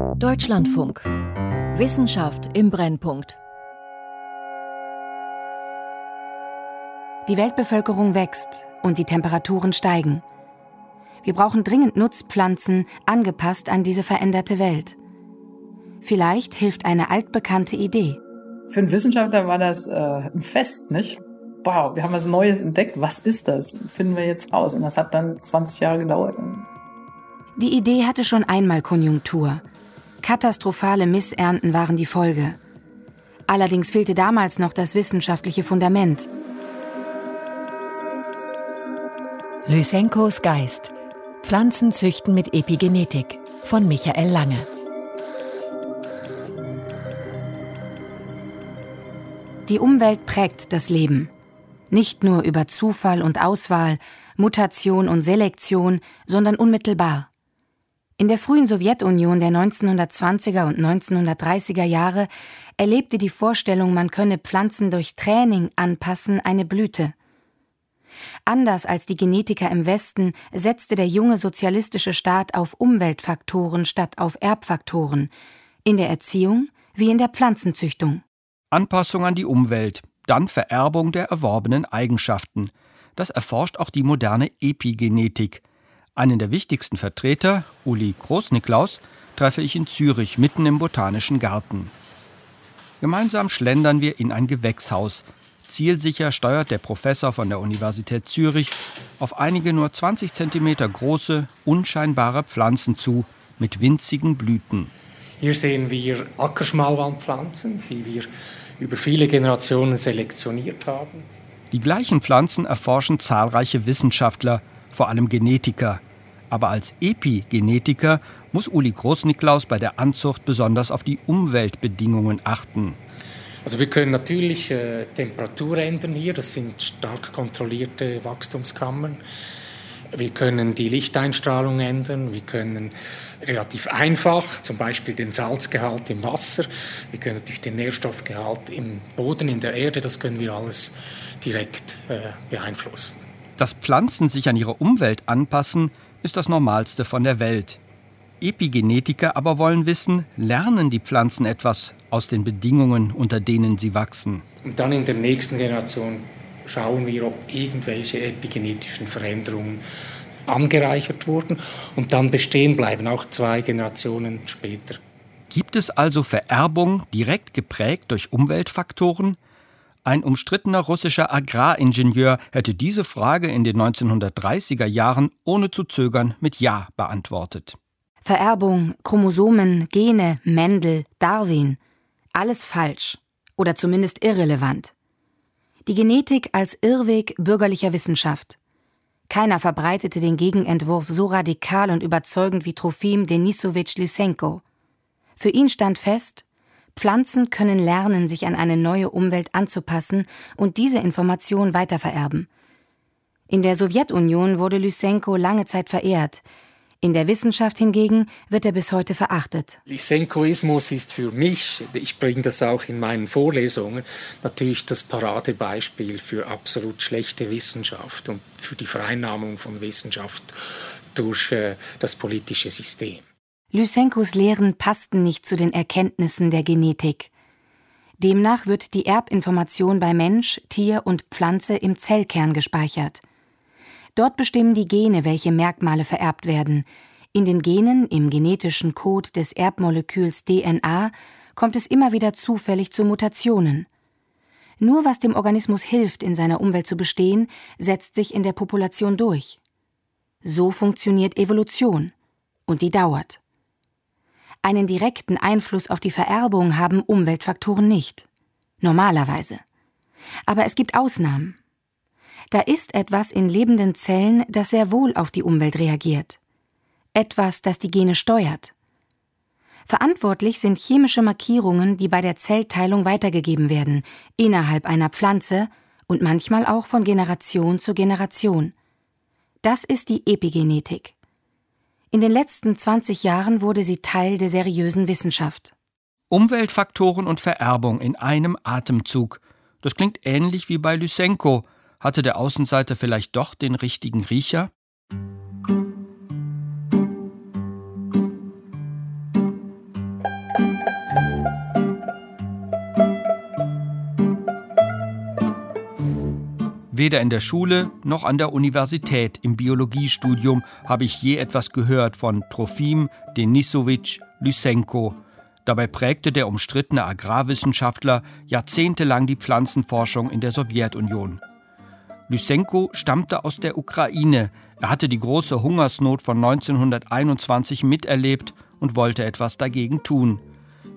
Deutschlandfunk. Wissenschaft im Brennpunkt. Die Weltbevölkerung wächst und die Temperaturen steigen. Wir brauchen dringend Nutzpflanzen, angepasst an diese veränderte Welt. Vielleicht hilft eine altbekannte Idee. Für einen Wissenschaftler war das äh, ein Fest, nicht? Wow, wir haben was Neues entdeckt. Was ist das? Finden wir jetzt raus. Und das hat dann 20 Jahre gedauert. Die Idee hatte schon einmal Konjunktur. Katastrophale Missernten waren die Folge. Allerdings fehlte damals noch das wissenschaftliche Fundament. Lysenkos Geist. Pflanzen züchten mit Epigenetik von Michael Lange. Die Umwelt prägt das Leben. Nicht nur über Zufall und Auswahl, Mutation und Selektion, sondern unmittelbar. In der frühen Sowjetunion der 1920er und 1930er Jahre erlebte die Vorstellung, man könne Pflanzen durch Training anpassen, eine Blüte. Anders als die Genetiker im Westen setzte der junge sozialistische Staat auf Umweltfaktoren statt auf Erbfaktoren, in der Erziehung wie in der Pflanzenzüchtung. Anpassung an die Umwelt, dann Vererbung der erworbenen Eigenschaften. Das erforscht auch die moderne Epigenetik. Einen der wichtigsten Vertreter, Uli Großniklaus, treffe ich in Zürich mitten im Botanischen Garten. Gemeinsam schlendern wir in ein Gewächshaus. Zielsicher steuert der Professor von der Universität Zürich auf einige nur 20 cm große, unscheinbare Pflanzen zu, mit winzigen Blüten. Hier sehen wir Ackerschmalwandpflanzen, die wir über viele Generationen selektioniert haben. Die gleichen Pflanzen erforschen zahlreiche Wissenschaftler, vor allem Genetiker. Aber als Epigenetiker muss Uli Großniklaus bei der Anzucht besonders auf die Umweltbedingungen achten. Also wir können natürlich äh, Temperatur ändern hier, das sind stark kontrollierte Wachstumskammern. Wir können die Lichteinstrahlung ändern, wir können relativ einfach zum Beispiel den Salzgehalt im Wasser, wir können natürlich den Nährstoffgehalt im Boden, in der Erde, das können wir alles direkt äh, beeinflussen. Dass Pflanzen sich an ihre Umwelt anpassen, ist das Normalste von der Welt. Epigenetiker aber wollen wissen, lernen die Pflanzen etwas aus den Bedingungen, unter denen sie wachsen. Und dann in der nächsten Generation schauen wir, ob irgendwelche epigenetischen Veränderungen angereichert wurden und dann bestehen bleiben, auch zwei Generationen später. Gibt es also Vererbung direkt geprägt durch Umweltfaktoren? Ein umstrittener russischer Agraringenieur hätte diese Frage in den 1930er Jahren ohne zu zögern mit Ja beantwortet. Vererbung, Chromosomen, Gene, Mendel, Darwin, alles falsch oder zumindest irrelevant. Die Genetik als Irrweg bürgerlicher Wissenschaft. Keiner verbreitete den Gegenentwurf so radikal und überzeugend wie Trofim Denisowitsch Lysenko. Für ihn stand fest, Pflanzen können lernen, sich an eine neue Umwelt anzupassen und diese Information weitervererben. In der Sowjetunion wurde Lysenko lange Zeit verehrt. In der Wissenschaft hingegen wird er bis heute verachtet. Lysenkoismus ist für mich, ich bringe das auch in meinen Vorlesungen, natürlich das Paradebeispiel für absolut schlechte Wissenschaft und für die Vereinnahmung von Wissenschaft durch äh, das politische System. Lysenkos Lehren passten nicht zu den Erkenntnissen der Genetik. Demnach wird die Erbinformation bei Mensch, Tier und Pflanze im Zellkern gespeichert. Dort bestimmen die Gene, welche Merkmale vererbt werden. In den Genen, im genetischen Code des Erbmoleküls DNA, kommt es immer wieder zufällig zu Mutationen. Nur was dem Organismus hilft, in seiner Umwelt zu bestehen, setzt sich in der Population durch. So funktioniert Evolution. Und die dauert. Einen direkten Einfluss auf die Vererbung haben Umweltfaktoren nicht. Normalerweise. Aber es gibt Ausnahmen. Da ist etwas in lebenden Zellen, das sehr wohl auf die Umwelt reagiert. Etwas, das die Gene steuert. Verantwortlich sind chemische Markierungen, die bei der Zellteilung weitergegeben werden, innerhalb einer Pflanze und manchmal auch von Generation zu Generation. Das ist die Epigenetik. In den letzten 20 Jahren wurde sie Teil der seriösen Wissenschaft. Umweltfaktoren und Vererbung in einem Atemzug. Das klingt ähnlich wie bei Lysenko. Hatte der Außenseiter vielleicht doch den richtigen Riecher? Weder in der Schule noch an der Universität im Biologiestudium habe ich je etwas gehört von Trofim, Denisowitsch, Lysenko. Dabei prägte der umstrittene Agrarwissenschaftler jahrzehntelang die Pflanzenforschung in der Sowjetunion. Lysenko stammte aus der Ukraine. Er hatte die große Hungersnot von 1921 miterlebt und wollte etwas dagegen tun.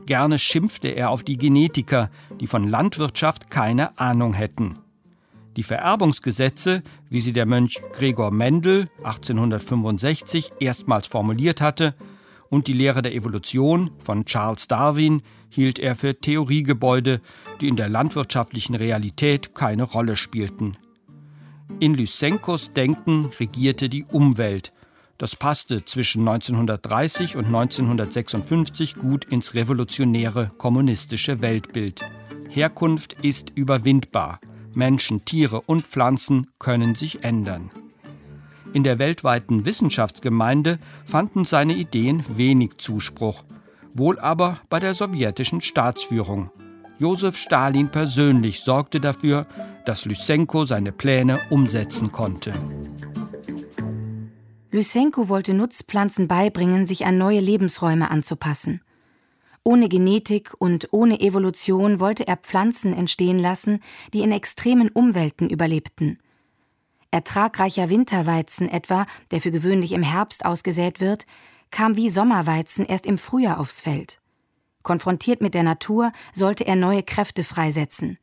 Gerne schimpfte er auf die Genetiker, die von Landwirtschaft keine Ahnung hätten. Die Vererbungsgesetze, wie sie der Mönch Gregor Mendel 1865 erstmals formuliert hatte, und die Lehre der Evolution von Charles Darwin hielt er für Theoriegebäude, die in der landwirtschaftlichen Realität keine Rolle spielten. In Lysenkos Denken regierte die Umwelt. Das passte zwischen 1930 und 1956 gut ins revolutionäre kommunistische Weltbild. Herkunft ist überwindbar. Menschen, Tiere und Pflanzen können sich ändern. In der weltweiten Wissenschaftsgemeinde fanden seine Ideen wenig Zuspruch, wohl aber bei der sowjetischen Staatsführung. Josef Stalin persönlich sorgte dafür, dass Lysenko seine Pläne umsetzen konnte. Lysenko wollte Nutzpflanzen beibringen, sich an neue Lebensräume anzupassen. Ohne Genetik und ohne Evolution wollte er Pflanzen entstehen lassen, die in extremen Umwelten überlebten. Ertragreicher Winterweizen etwa, der für gewöhnlich im Herbst ausgesät wird, kam wie Sommerweizen erst im Frühjahr aufs Feld. Konfrontiert mit der Natur sollte er neue Kräfte freisetzen.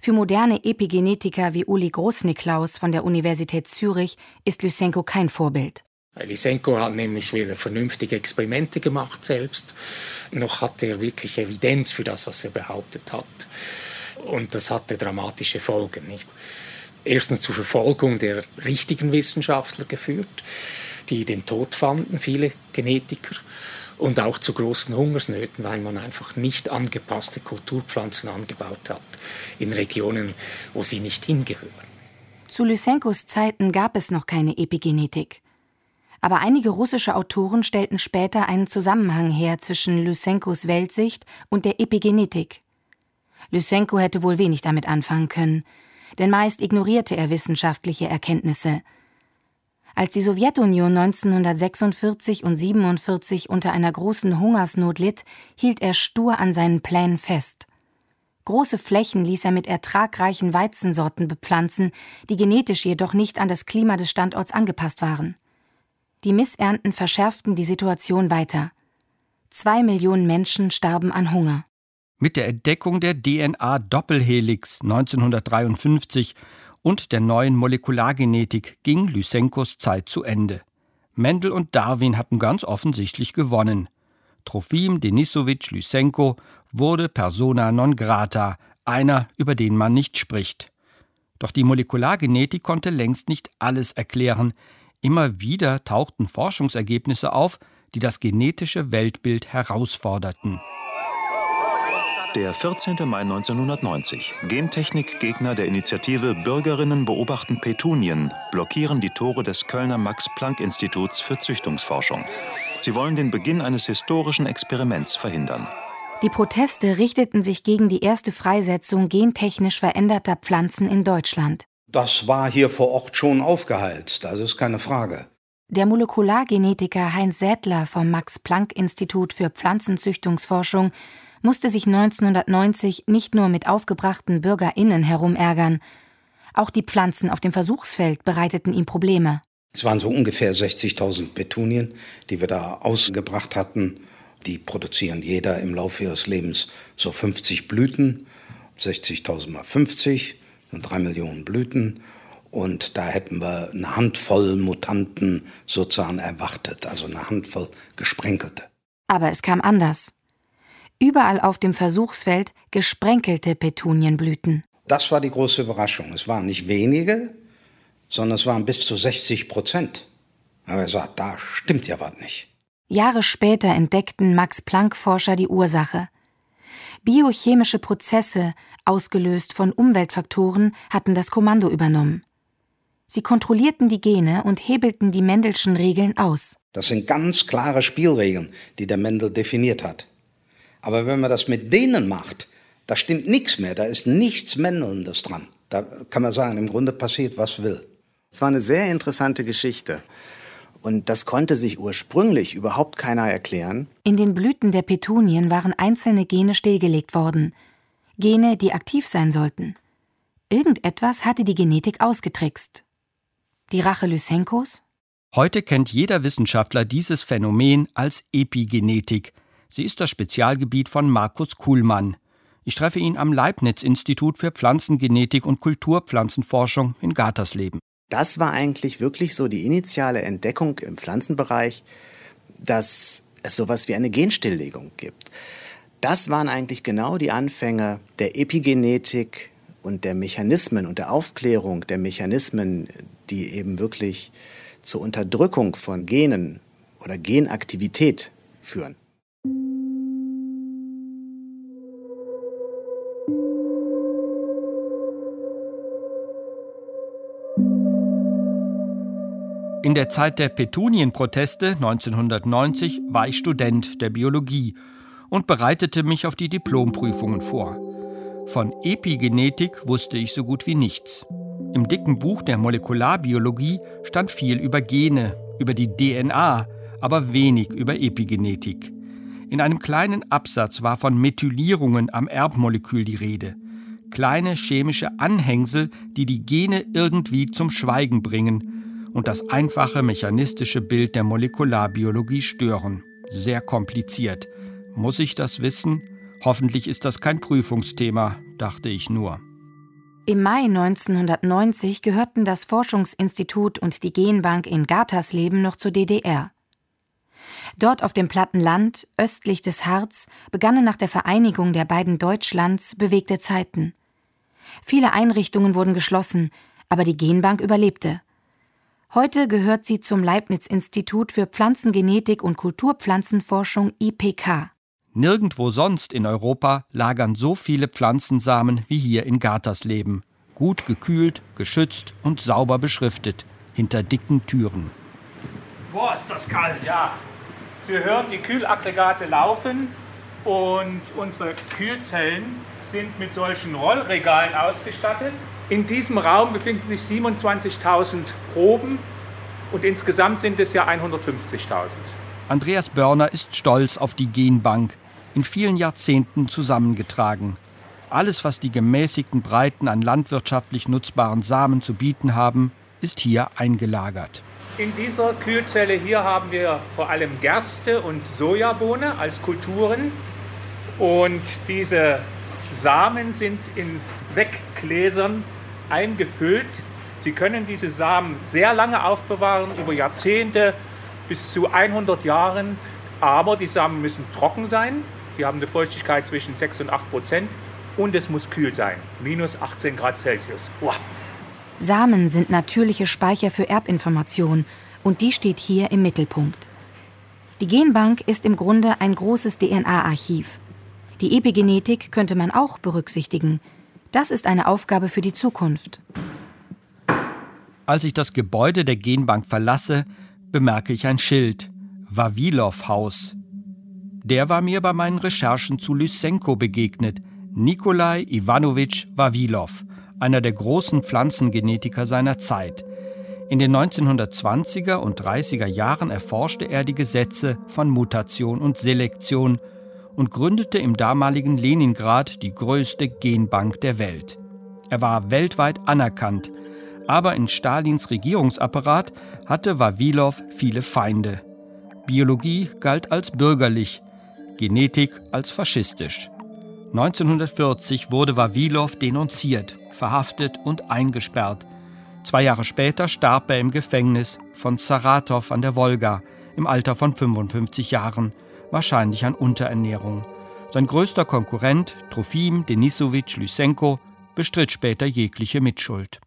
Für moderne Epigenetiker wie Uli Großniklaus von der Universität Zürich ist Lysenko kein Vorbild. Lysenko hat nämlich weder vernünftige Experimente gemacht selbst, noch hat er wirklich Evidenz für das, was er behauptet hat. Und das hatte dramatische Folgen. Nicht? Erstens zur Verfolgung der richtigen Wissenschaftler geführt, die den Tod fanden, viele Genetiker, und auch zu großen Hungersnöten, weil man einfach nicht angepasste Kulturpflanzen angebaut hat in Regionen, wo sie nicht hingehören. Zu Lysenkos Zeiten gab es noch keine Epigenetik. Aber einige russische Autoren stellten später einen Zusammenhang her zwischen Lysenkos Weltsicht und der Epigenetik. Lysenko hätte wohl wenig damit anfangen können, denn meist ignorierte er wissenschaftliche Erkenntnisse. Als die Sowjetunion 1946 und 47 unter einer großen Hungersnot litt, hielt er stur an seinen Plänen fest. Große Flächen ließ er mit ertragreichen Weizensorten bepflanzen, die genetisch jedoch nicht an das Klima des Standorts angepasst waren. Die Missernten verschärften die Situation weiter. Zwei Millionen Menschen starben an Hunger. Mit der Entdeckung der DNA-Doppelhelix 1953 und der neuen Molekulargenetik ging Lysenkos Zeit zu Ende. Mendel und Darwin hatten ganz offensichtlich gewonnen. Trofim Denisowitsch Lysenko wurde persona non grata, einer, über den man nicht spricht. Doch die Molekulargenetik konnte längst nicht alles erklären, Immer wieder tauchten Forschungsergebnisse auf, die das genetische Weltbild herausforderten. Der 14. Mai 1990. Gentechnikgegner der Initiative Bürgerinnen beobachten Petunien blockieren die Tore des Kölner Max-Planck-Instituts für Züchtungsforschung. Sie wollen den Beginn eines historischen Experiments verhindern. Die Proteste richteten sich gegen die erste Freisetzung gentechnisch veränderter Pflanzen in Deutschland. Das war hier vor Ort schon aufgeheizt, das ist keine Frage. Der Molekulargenetiker Heinz Sädler vom Max-Planck-Institut für Pflanzenzüchtungsforschung musste sich 1990 nicht nur mit aufgebrachten BürgerInnen herumärgern. Auch die Pflanzen auf dem Versuchsfeld bereiteten ihm Probleme. Es waren so ungefähr 60.000 Petunien, die wir da ausgebracht hatten. Die produzieren jeder im Laufe ihres Lebens so 50 Blüten, 60.000 mal 50 drei Millionen Blüten. Und da hätten wir eine Handvoll Mutanten sozusagen erwartet, also eine Handvoll gesprenkelte. Aber es kam anders. Überall auf dem Versuchsfeld gesprenkelte Petunienblüten. Das war die große Überraschung. Es waren nicht wenige, sondern es waren bis zu 60 Prozent. Aber er sagt, da stimmt ja was nicht. Jahre später entdeckten Max-Planck-Forscher die Ursache. Biochemische Prozesse, ausgelöst von Umweltfaktoren, hatten das Kommando übernommen. Sie kontrollierten die Gene und hebelten die Mendelschen Regeln aus. Das sind ganz klare Spielregeln, die der Mendel definiert hat. Aber wenn man das mit denen macht, da stimmt nichts mehr, da ist nichts Mendelndes dran. Da kann man sagen, im Grunde passiert, was will. Es war eine sehr interessante Geschichte. Und das konnte sich ursprünglich überhaupt keiner erklären. In den Blüten der Petunien waren einzelne Gene stillgelegt worden. Gene, die aktiv sein sollten. Irgendetwas hatte die Genetik ausgetrickst. Die Rache Lysenkos? Heute kennt jeder Wissenschaftler dieses Phänomen als Epigenetik. Sie ist das Spezialgebiet von Markus Kuhlmann. Ich treffe ihn am Leibniz-Institut für Pflanzengenetik und Kulturpflanzenforschung in Gatersleben. Das war eigentlich wirklich so die initiale Entdeckung im Pflanzenbereich, dass es sowas wie eine Genstilllegung gibt. Das waren eigentlich genau die Anfänge der Epigenetik und der Mechanismen und der Aufklärung der Mechanismen, die eben wirklich zur Unterdrückung von Genen oder Genaktivität führen. In der Zeit der Petunienproteste 1990 war ich Student der Biologie und bereitete mich auf die Diplomprüfungen vor. Von Epigenetik wusste ich so gut wie nichts. Im dicken Buch der Molekularbiologie stand viel über Gene, über die DNA, aber wenig über Epigenetik. In einem kleinen Absatz war von Methylierungen am Erbmolekül die Rede. Kleine chemische Anhängsel, die die Gene irgendwie zum Schweigen bringen und das einfache mechanistische Bild der Molekularbiologie stören. Sehr kompliziert. Muss ich das wissen? Hoffentlich ist das kein Prüfungsthema, dachte ich nur. Im Mai 1990 gehörten das Forschungsinstitut und die Genbank in Gatersleben noch zur DDR. Dort auf dem platten Land, östlich des Harz, begannen nach der Vereinigung der beiden Deutschlands bewegte Zeiten. Viele Einrichtungen wurden geschlossen, aber die Genbank überlebte. Heute gehört sie zum Leibniz-Institut für Pflanzengenetik und Kulturpflanzenforschung IPK. Nirgendwo sonst in Europa lagern so viele Pflanzensamen wie hier in Gatersleben. Gut gekühlt, geschützt und sauber beschriftet, hinter dicken Türen. Boah, ist das kalt! Ja. Sie hören die Kühlaggregate laufen und unsere Kühlzellen sind mit solchen Rollregalen ausgestattet. In diesem Raum befinden sich 27.000 Proben und insgesamt sind es ja 150.000. Andreas Börner ist stolz auf die Genbank, in vielen Jahrzehnten zusammengetragen. Alles, was die gemäßigten Breiten an landwirtschaftlich nutzbaren Samen zu bieten haben, ist hier eingelagert. In dieser Kühlzelle hier haben wir vor allem Gerste und Sojabohne als Kulturen. Und diese Samen sind in Weggläsern eingefüllt. Sie können diese Samen sehr lange aufbewahren, über Jahrzehnte bis zu 100 Jahren. Aber die Samen müssen trocken sein. Sie haben eine Feuchtigkeit zwischen 6 und 8 Prozent. Und es muss kühl sein, minus 18 Grad Celsius. Wow. Samen sind natürliche Speicher für Erbinformation und die steht hier im Mittelpunkt. Die Genbank ist im Grunde ein großes DNA-Archiv. Die Epigenetik könnte man auch berücksichtigen. Das ist eine Aufgabe für die Zukunft. Als ich das Gebäude der Genbank verlasse, bemerke ich ein Schild Vavilov Haus. Der war mir bei meinen Recherchen zu Lysenko begegnet, Nikolai Ivanovich Vavilov, einer der großen Pflanzengenetiker seiner Zeit. In den 1920er und 30er Jahren erforschte er die Gesetze von Mutation und Selektion und gründete im damaligen Leningrad die größte Genbank der Welt. Er war weltweit anerkannt, aber in Stalins Regierungsapparat hatte Wawilov viele Feinde. Biologie galt als bürgerlich, Genetik als faschistisch. 1940 wurde Wawilov denunziert, verhaftet und eingesperrt. Zwei Jahre später starb er im Gefängnis von Saratow an der Wolga im Alter von 55 Jahren wahrscheinlich an Unterernährung. Sein größter Konkurrent, Trofim Denisowitsch Lysenko, bestritt später jegliche Mitschuld.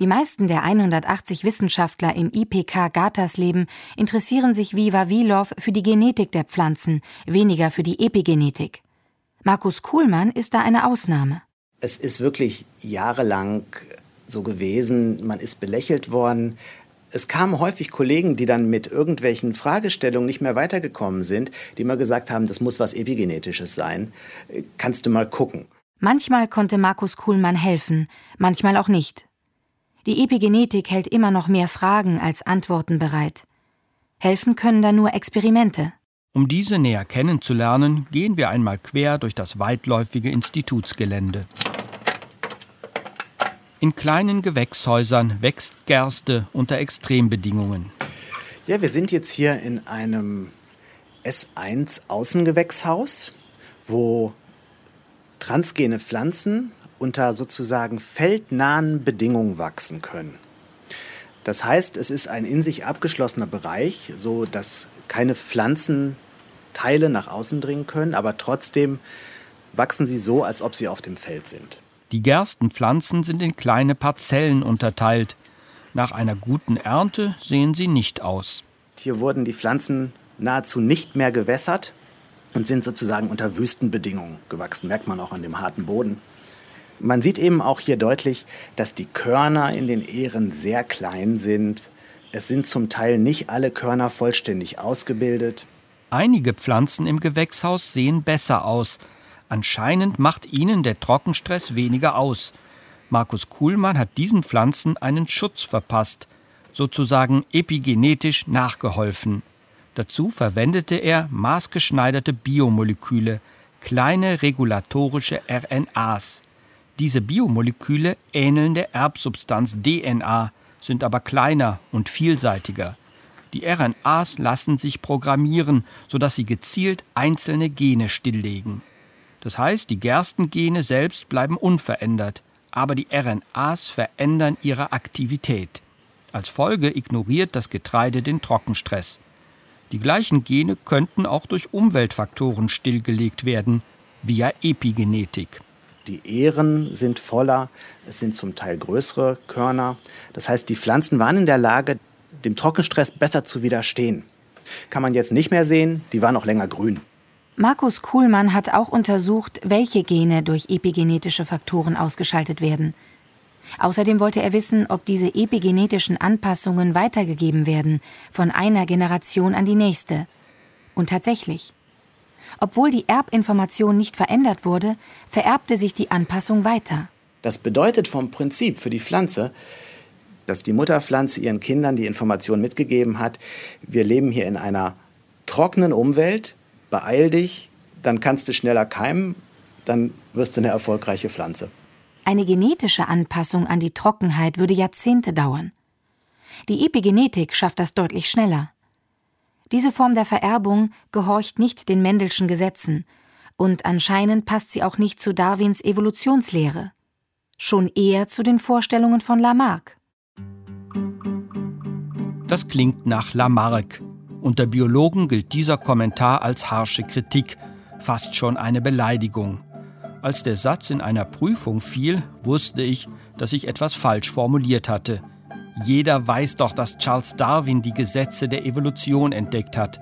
Die meisten der 180 Wissenschaftler im IPK Gatersleben interessieren sich wie Wawilov für die Genetik der Pflanzen, weniger für die Epigenetik. Markus Kuhlmann ist da eine Ausnahme. Es ist wirklich jahrelang so gewesen, man ist belächelt worden, es kamen häufig Kollegen, die dann mit irgendwelchen Fragestellungen nicht mehr weitergekommen sind, die immer gesagt haben, das muss was Epigenetisches sein. Kannst du mal gucken. Manchmal konnte Markus Kuhlmann helfen, manchmal auch nicht. Die Epigenetik hält immer noch mehr Fragen als Antworten bereit. Helfen können da nur Experimente. Um diese näher kennenzulernen, gehen wir einmal quer durch das weitläufige Institutsgelände. In kleinen Gewächshäusern wächst Gerste unter Extrembedingungen. Ja, wir sind jetzt hier in einem S1 Außengewächshaus, wo transgene Pflanzen unter sozusagen feldnahen Bedingungen wachsen können. Das heißt, es ist ein in sich abgeschlossener Bereich, so dass keine Pflanzenteile nach außen dringen können, aber trotzdem wachsen sie so, als ob sie auf dem Feld sind. Die Gerstenpflanzen sind in kleine Parzellen unterteilt. Nach einer guten Ernte sehen sie nicht aus. Hier wurden die Pflanzen nahezu nicht mehr gewässert und sind sozusagen unter Wüstenbedingungen gewachsen, merkt man auch an dem harten Boden. Man sieht eben auch hier deutlich, dass die Körner in den Ähren sehr klein sind. Es sind zum Teil nicht alle Körner vollständig ausgebildet. Einige Pflanzen im Gewächshaus sehen besser aus, Anscheinend macht ihnen der Trockenstress weniger aus. Markus Kuhlmann hat diesen Pflanzen einen Schutz verpasst, sozusagen epigenetisch nachgeholfen. Dazu verwendete er maßgeschneiderte Biomoleküle, kleine regulatorische RNAs. Diese Biomoleküle ähneln der Erbsubstanz DNA, sind aber kleiner und vielseitiger. Die RNAs lassen sich programmieren, sodass sie gezielt einzelne Gene stilllegen. Das heißt, die Gerstengene selbst bleiben unverändert, aber die RNAs verändern ihre Aktivität. Als Folge ignoriert das Getreide den Trockenstress. Die gleichen Gene könnten auch durch Umweltfaktoren stillgelegt werden, via Epigenetik. Die Ähren sind voller, es sind zum Teil größere Körner. Das heißt, die Pflanzen waren in der Lage, dem Trockenstress besser zu widerstehen. Kann man jetzt nicht mehr sehen, die waren auch länger grün. Markus Kuhlmann hat auch untersucht, welche Gene durch epigenetische Faktoren ausgeschaltet werden. Außerdem wollte er wissen, ob diese epigenetischen Anpassungen weitergegeben werden, von einer Generation an die nächste. Und tatsächlich. Obwohl die Erbinformation nicht verändert wurde, vererbte sich die Anpassung weiter. Das bedeutet vom Prinzip für die Pflanze, dass die Mutterpflanze ihren Kindern die Information mitgegeben hat, wir leben hier in einer trockenen Umwelt, beeil dich, dann kannst du schneller keimen, dann wirst du eine erfolgreiche Pflanze. Eine genetische Anpassung an die Trockenheit würde Jahrzehnte dauern. Die Epigenetik schafft das deutlich schneller. Diese Form der Vererbung gehorcht nicht den Mendelschen Gesetzen und anscheinend passt sie auch nicht zu Darwins Evolutionslehre, schon eher zu den Vorstellungen von Lamarck. Das klingt nach Lamarck, unter Biologen gilt dieser Kommentar als harsche Kritik, fast schon eine Beleidigung. Als der Satz in einer Prüfung fiel, wusste ich, dass ich etwas falsch formuliert hatte. Jeder weiß doch, dass Charles Darwin die Gesetze der Evolution entdeckt hat,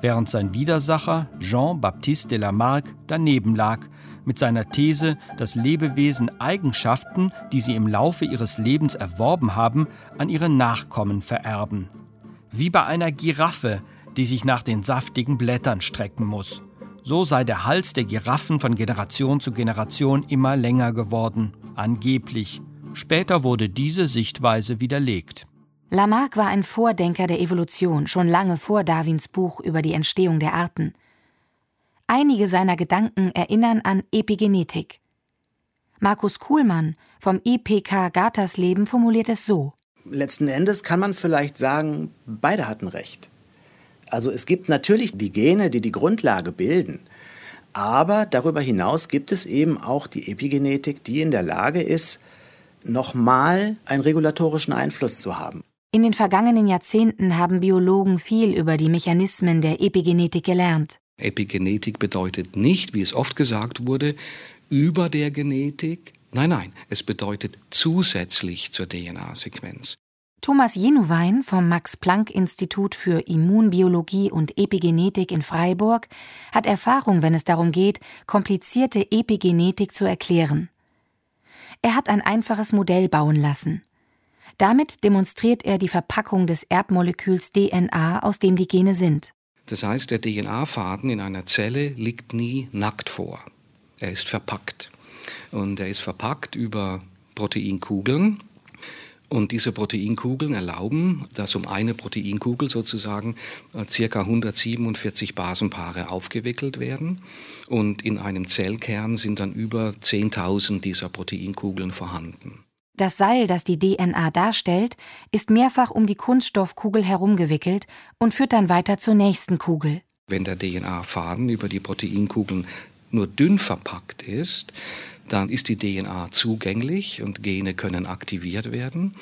während sein Widersacher Jean-Baptiste de Lamarck daneben lag mit seiner These, dass Lebewesen Eigenschaften, die sie im Laufe ihres Lebens erworben haben, an ihre Nachkommen vererben wie bei einer Giraffe, die sich nach den saftigen Blättern strecken muss. So sei der Hals der Giraffen von Generation zu Generation immer länger geworden, angeblich. Später wurde diese Sichtweise widerlegt. Lamarck war ein Vordenker der Evolution, schon lange vor Darwins Buch über die Entstehung der Arten. Einige seiner Gedanken erinnern an Epigenetik. Markus Kuhlmann vom IPK Gatersleben formuliert es so: letzten Endes kann man vielleicht sagen, beide hatten recht. Also es gibt natürlich die Gene, die die Grundlage bilden. Aber darüber hinaus gibt es eben auch die Epigenetik, die in der Lage ist, nochmal einen regulatorischen Einfluss zu haben. In den vergangenen Jahrzehnten haben Biologen viel über die Mechanismen der Epigenetik gelernt. Epigenetik bedeutet nicht, wie es oft gesagt wurde, über der Genetik, Nein, nein, es bedeutet zusätzlich zur DNA-Sequenz. Thomas Jenuwein vom Max-Planck-Institut für Immunbiologie und Epigenetik in Freiburg hat Erfahrung, wenn es darum geht, komplizierte Epigenetik zu erklären. Er hat ein einfaches Modell bauen lassen. Damit demonstriert er die Verpackung des Erbmoleküls DNA, aus dem die Gene sind. Das heißt, der DNA-Faden in einer Zelle liegt nie nackt vor. Er ist verpackt. Und er ist verpackt über Proteinkugeln. Und diese Proteinkugeln erlauben, dass um eine Proteinkugel sozusagen äh, circa 147 Basenpaare aufgewickelt werden. Und in einem Zellkern sind dann über 10.000 dieser Proteinkugeln vorhanden. Das Seil, das die DNA darstellt, ist mehrfach um die Kunststoffkugel herumgewickelt und führt dann weiter zur nächsten Kugel. Wenn der DNA-Faden über die Proteinkugeln nur dünn verpackt ist, dann ist die DNA zugänglich und Gene können aktiviert werden.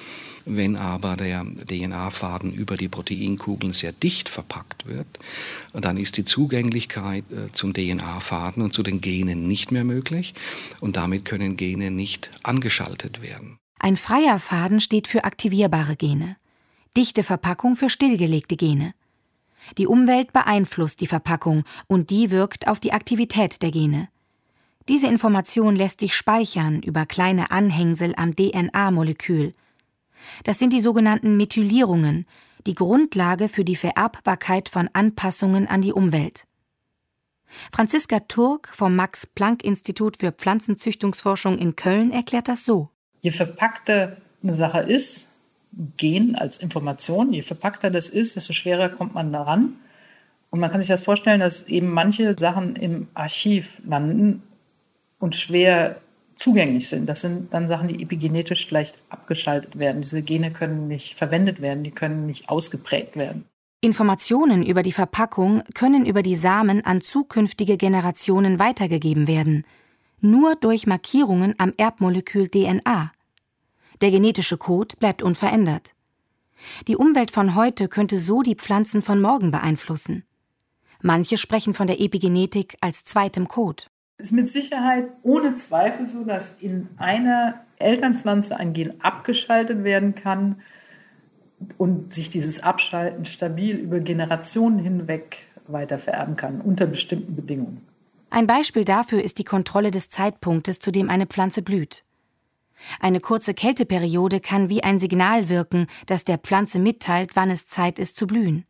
Wenn aber der DNA-Faden über die Proteinkugeln sehr dicht verpackt wird, dann ist die Zugänglichkeit äh, zum DNA-Faden und zu den Genen nicht mehr möglich und damit können Gene nicht angeschaltet werden. Ein freier Faden steht für aktivierbare Gene, dichte Verpackung für stillgelegte Gene. Die Umwelt beeinflusst die Verpackung und die wirkt auf die Aktivität der Gene. Diese Information lässt sich speichern über kleine Anhängsel am DNA-Molekül. Das sind die sogenannten Methylierungen, die Grundlage für die Vererbbarkeit von Anpassungen an die Umwelt. Franziska Turk vom Max-Planck-Institut für Pflanzenzüchtungsforschung in Köln erklärt das so. Je verpackter eine Sache ist, Gen als Information, je verpackter das ist, desto schwerer kommt man daran. Und man kann sich das vorstellen, dass eben manche Sachen im Archiv landen und schwer zugänglich sind. Das sind dann Sachen, die epigenetisch vielleicht abgeschaltet werden. Diese Gene können nicht verwendet werden, die können nicht ausgeprägt werden. Informationen über die Verpackung können über die Samen an zukünftige Generationen weitergegeben werden, nur durch Markierungen am Erbmolekül DNA. Der genetische Code bleibt unverändert. Die Umwelt von heute könnte so die Pflanzen von morgen beeinflussen. Manche sprechen von der Epigenetik als zweitem Code ist mit Sicherheit ohne Zweifel so, dass in einer Elternpflanze ein Gen abgeschaltet werden kann und sich dieses Abschalten stabil über Generationen hinweg weiter vererben kann, unter bestimmten Bedingungen. Ein Beispiel dafür ist die Kontrolle des Zeitpunktes, zu dem eine Pflanze blüht. Eine kurze Kälteperiode kann wie ein Signal wirken, das der Pflanze mitteilt, wann es Zeit ist zu blühen.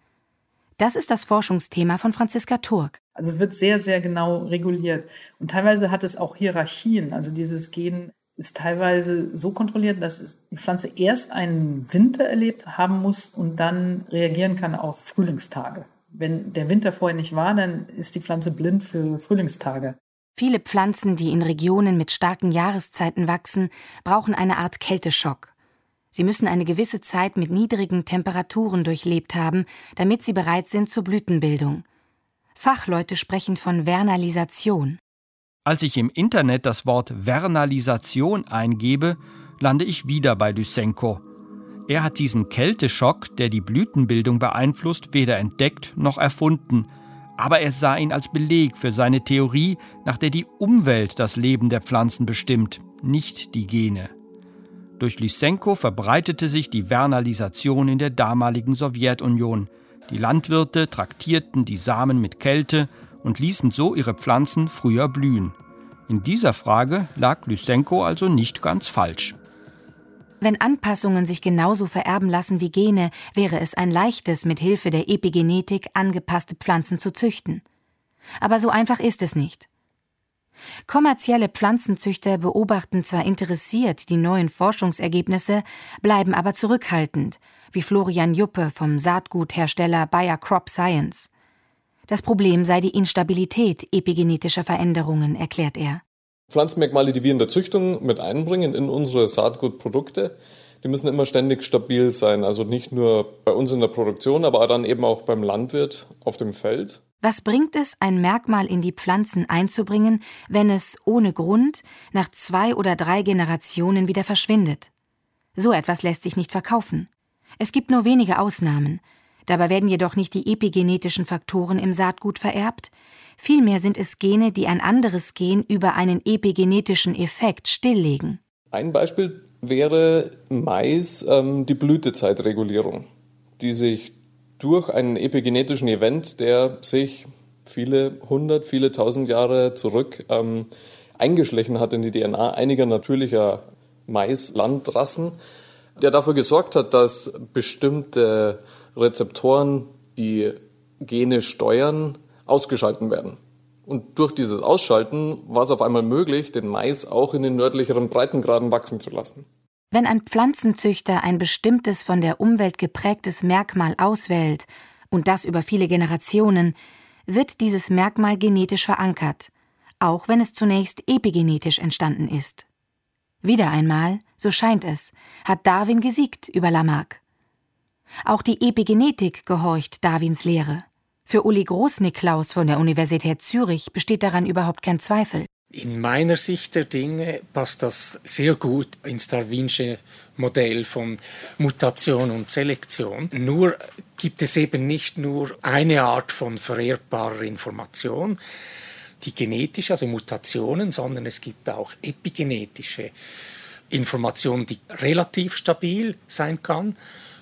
Das ist das Forschungsthema von Franziska Turk. Also es wird sehr, sehr genau reguliert. Und teilweise hat es auch Hierarchien. Also dieses Gen ist teilweise so kontrolliert, dass die Pflanze erst einen Winter erlebt haben muss und dann reagieren kann auf Frühlingstage. Wenn der Winter vorher nicht war, dann ist die Pflanze blind für Frühlingstage. Viele Pflanzen, die in Regionen mit starken Jahreszeiten wachsen, brauchen eine Art Kälteschock. Sie müssen eine gewisse Zeit mit niedrigen Temperaturen durchlebt haben, damit sie bereit sind zur Blütenbildung. Fachleute sprechen von Vernalisation. Als ich im Internet das Wort Vernalisation eingebe, lande ich wieder bei Lysenko. Er hat diesen Kälteschock, der die Blütenbildung beeinflusst, weder entdeckt noch erfunden, aber er sah ihn als Beleg für seine Theorie, nach der die Umwelt das Leben der Pflanzen bestimmt, nicht die Gene. Durch Lysenko verbreitete sich die Vernalisation in der damaligen Sowjetunion. Die Landwirte traktierten die Samen mit Kälte und ließen so ihre Pflanzen früher blühen. In dieser Frage lag Lysenko also nicht ganz falsch. Wenn Anpassungen sich genauso vererben lassen wie Gene, wäre es ein leichtes, mit Hilfe der Epigenetik angepasste Pflanzen zu züchten. Aber so einfach ist es nicht. Kommerzielle Pflanzenzüchter beobachten zwar interessiert die neuen Forschungsergebnisse, bleiben aber zurückhaltend, wie Florian Juppe vom Saatguthersteller Bayer Crop Science. Das Problem sei die Instabilität epigenetischer Veränderungen, erklärt er. Pflanzenmerkmale, die wir in der Züchtung mit einbringen in unsere Saatgutprodukte, die müssen immer ständig stabil sein. Also nicht nur bei uns in der Produktion, aber dann eben auch beim Landwirt auf dem Feld. Was bringt es, ein Merkmal in die Pflanzen einzubringen, wenn es ohne Grund nach zwei oder drei Generationen wieder verschwindet? So etwas lässt sich nicht verkaufen. Es gibt nur wenige Ausnahmen. Dabei werden jedoch nicht die epigenetischen Faktoren im Saatgut vererbt, vielmehr sind es Gene, die ein anderes Gen über einen epigenetischen Effekt stilllegen. Ein Beispiel wäre Mais ähm, die Blütezeitregulierung, die sich durch einen epigenetischen Event, der sich viele hundert, viele tausend Jahre zurück ähm, eingeschlichen hat in die DNA einiger natürlicher Maislandrassen, der dafür gesorgt hat, dass bestimmte Rezeptoren, die Gene steuern, ausgeschalten werden. Und durch dieses Ausschalten war es auf einmal möglich, den Mais auch in den nördlicheren Breitengraden wachsen zu lassen. Wenn ein Pflanzenzüchter ein bestimmtes von der Umwelt geprägtes Merkmal auswählt, und das über viele Generationen, wird dieses Merkmal genetisch verankert, auch wenn es zunächst epigenetisch entstanden ist. Wieder einmal, so scheint es, hat Darwin gesiegt über Lamarck. Auch die Epigenetik gehorcht Darwins Lehre. Für Uli Großniklaus von der Universität Zürich besteht daran überhaupt kein Zweifel. In meiner Sicht der Dinge passt das sehr gut ins Darwinsche Modell von Mutation und Selektion. Nur gibt es eben nicht nur eine Art von vererbbarer Information, die genetische, also Mutationen, sondern es gibt auch epigenetische Information, die relativ stabil sein kann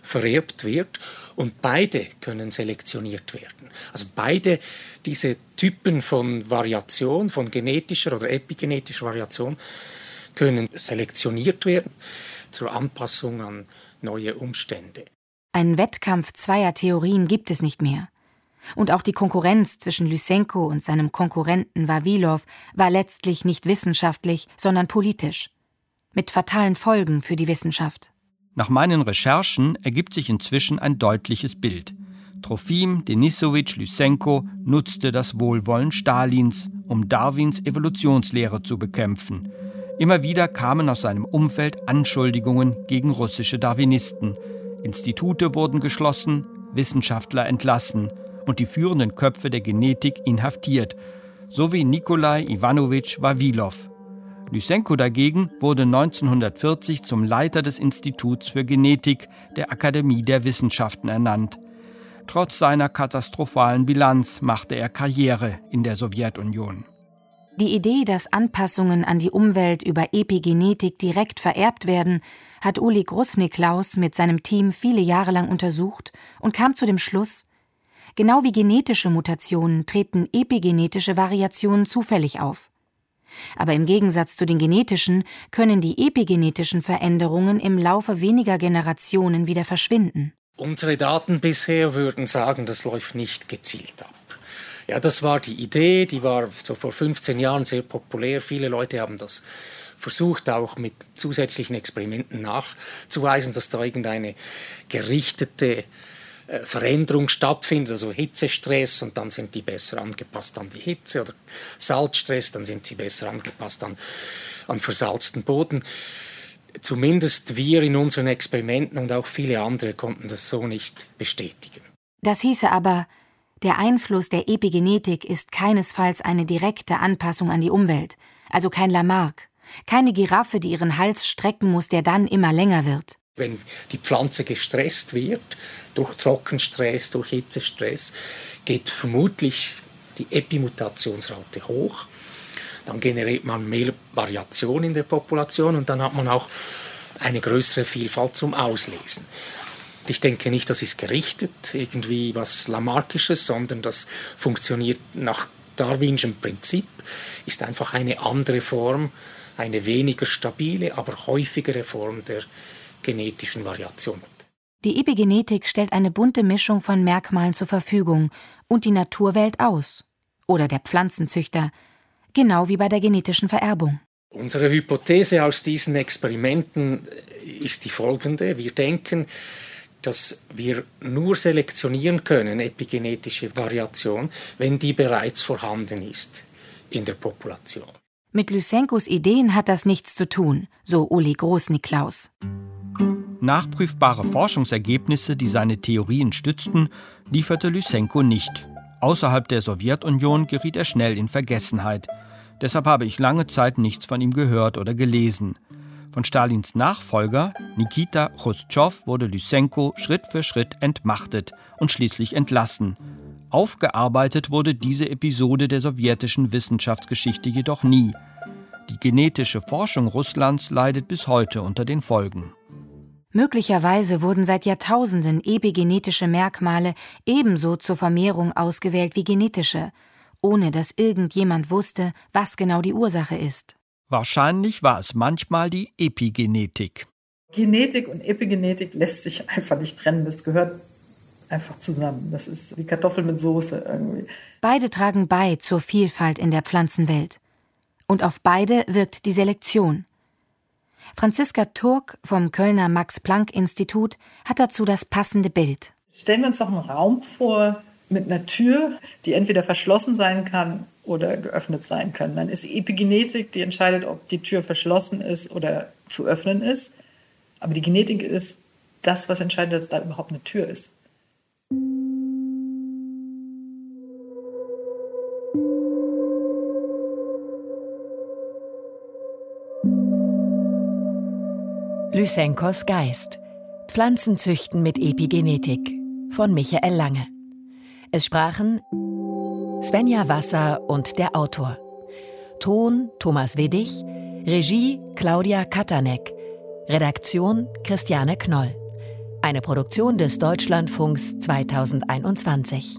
vererbt wird und beide können selektioniert werden. Also beide diese Typen von Variation, von genetischer oder epigenetischer Variation, können selektioniert werden zur Anpassung an neue Umstände. Ein Wettkampf zweier Theorien gibt es nicht mehr. Und auch die Konkurrenz zwischen Lysenko und seinem Konkurrenten Wawilov war letztlich nicht wissenschaftlich, sondern politisch. Mit fatalen Folgen für die Wissenschaft. Nach meinen Recherchen ergibt sich inzwischen ein deutliches Bild. Trofim Denisowitsch Lysenko nutzte das Wohlwollen Stalins, um Darwins Evolutionslehre zu bekämpfen. Immer wieder kamen aus seinem Umfeld Anschuldigungen gegen russische Darwinisten. Institute wurden geschlossen, Wissenschaftler entlassen und die führenden Köpfe der Genetik inhaftiert, so wie Nikolai Iwanowitsch Wawilov, Lysenko dagegen wurde 1940 zum Leiter des Instituts für Genetik der Akademie der Wissenschaften ernannt. Trotz seiner katastrophalen Bilanz machte er Karriere in der Sowjetunion. Die Idee, dass Anpassungen an die Umwelt über Epigenetik direkt vererbt werden, hat Uli Grusniklaus mit seinem Team viele Jahre lang untersucht und kam zu dem Schluss, genau wie genetische Mutationen treten epigenetische Variationen zufällig auf. Aber im Gegensatz zu den genetischen können die epigenetischen Veränderungen im Laufe weniger Generationen wieder verschwinden. Unsere Daten bisher würden sagen, das läuft nicht gezielt ab. Ja, das war die Idee, die war so vor 15 Jahren sehr populär. Viele Leute haben das versucht, auch mit zusätzlichen Experimenten nachzuweisen, dass da irgendeine gerichtete Veränderung stattfindet, also Hitzestress und dann sind die besser angepasst an die Hitze oder Salzstress, dann sind sie besser angepasst an, an versalzten Boden. Zumindest wir in unseren Experimenten und auch viele andere konnten das so nicht bestätigen. Das hieße aber, der Einfluss der Epigenetik ist keinesfalls eine direkte Anpassung an die Umwelt, also kein Lamarck, keine Giraffe, die ihren Hals strecken muss, der dann immer länger wird. Wenn die Pflanze gestresst wird, durch Trockenstress, durch Hitzestress, geht vermutlich die Epimutationsrate hoch. Dann generiert man mehr Variation in der Population und dann hat man auch eine größere Vielfalt zum Auslesen. Ich denke nicht, das ist gerichtet, irgendwie was Lamarckisches, sondern das funktioniert nach Darwinschem Prinzip, ist einfach eine andere Form, eine weniger stabile, aber häufigere Form der genetischen Variation. Die Epigenetik stellt eine bunte Mischung von Merkmalen zur Verfügung und die Natur wählt aus. Oder der Pflanzenzüchter, genau wie bei der genetischen Vererbung. Unsere Hypothese aus diesen Experimenten ist die folgende. Wir denken, dass wir nur selektionieren können, epigenetische Variation, wenn die bereits vorhanden ist in der Population. Mit Lysenkos Ideen hat das nichts zu tun, so Uli Großniklaus. Nachprüfbare Forschungsergebnisse, die seine Theorien stützten, lieferte Lysenko nicht. Außerhalb der Sowjetunion geriet er schnell in Vergessenheit. Deshalb habe ich lange Zeit nichts von ihm gehört oder gelesen. Von Stalins Nachfolger, Nikita Khrushchev, wurde Lysenko Schritt für Schritt entmachtet und schließlich entlassen. Aufgearbeitet wurde diese Episode der sowjetischen Wissenschaftsgeschichte jedoch nie. Die genetische Forschung Russlands leidet bis heute unter den Folgen. Möglicherweise wurden seit Jahrtausenden epigenetische Merkmale ebenso zur Vermehrung ausgewählt wie genetische, ohne dass irgendjemand wusste, was genau die Ursache ist. Wahrscheinlich war es manchmal die Epigenetik. Genetik und Epigenetik lässt sich einfach nicht trennen. Das gehört einfach zusammen. Das ist wie Kartoffel mit Soße irgendwie. Beide tragen bei zur Vielfalt in der Pflanzenwelt. Und auf beide wirkt die Selektion. Franziska Turk vom Kölner Max-Planck-Institut hat dazu das passende Bild. Stellen wir uns doch einen Raum vor mit einer Tür, die entweder verschlossen sein kann oder geöffnet sein kann. Dann ist die Epigenetik, die entscheidet, ob die Tür verschlossen ist oder zu öffnen ist. Aber die Genetik ist das, was entscheidet, dass da überhaupt eine Tür ist. Lysenkos Geist. Pflanzenzüchten mit Epigenetik von Michael Lange. Es sprachen Svenja Wasser und der Autor. Ton Thomas Widdig, Regie Claudia Katanek, Redaktion Christiane Knoll. Eine Produktion des Deutschlandfunks 2021.